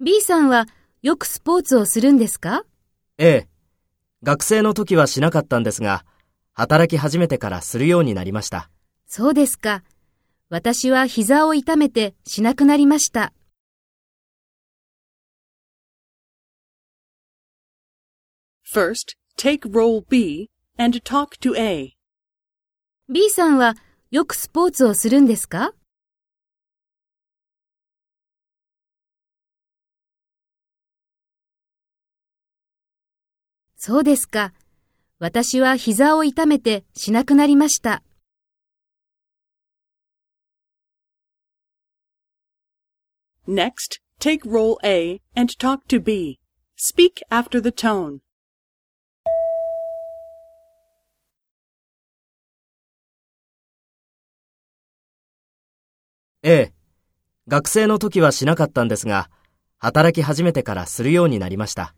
B さんはよくスポーツをするんですか？ええ。学生の時はしなかったんですが、働き始めてからするようになりました。そうですか。私は膝を痛めてしなくなりました。First, take role B and talk to A. B さんはよくスポーツをするんですか？そうですか。私は膝を痛めてしなくなりました。Next, take role A and talk to B. Speak after the tone. ええ。学生の時はしなかったんですが、働き始めてからするようになりました。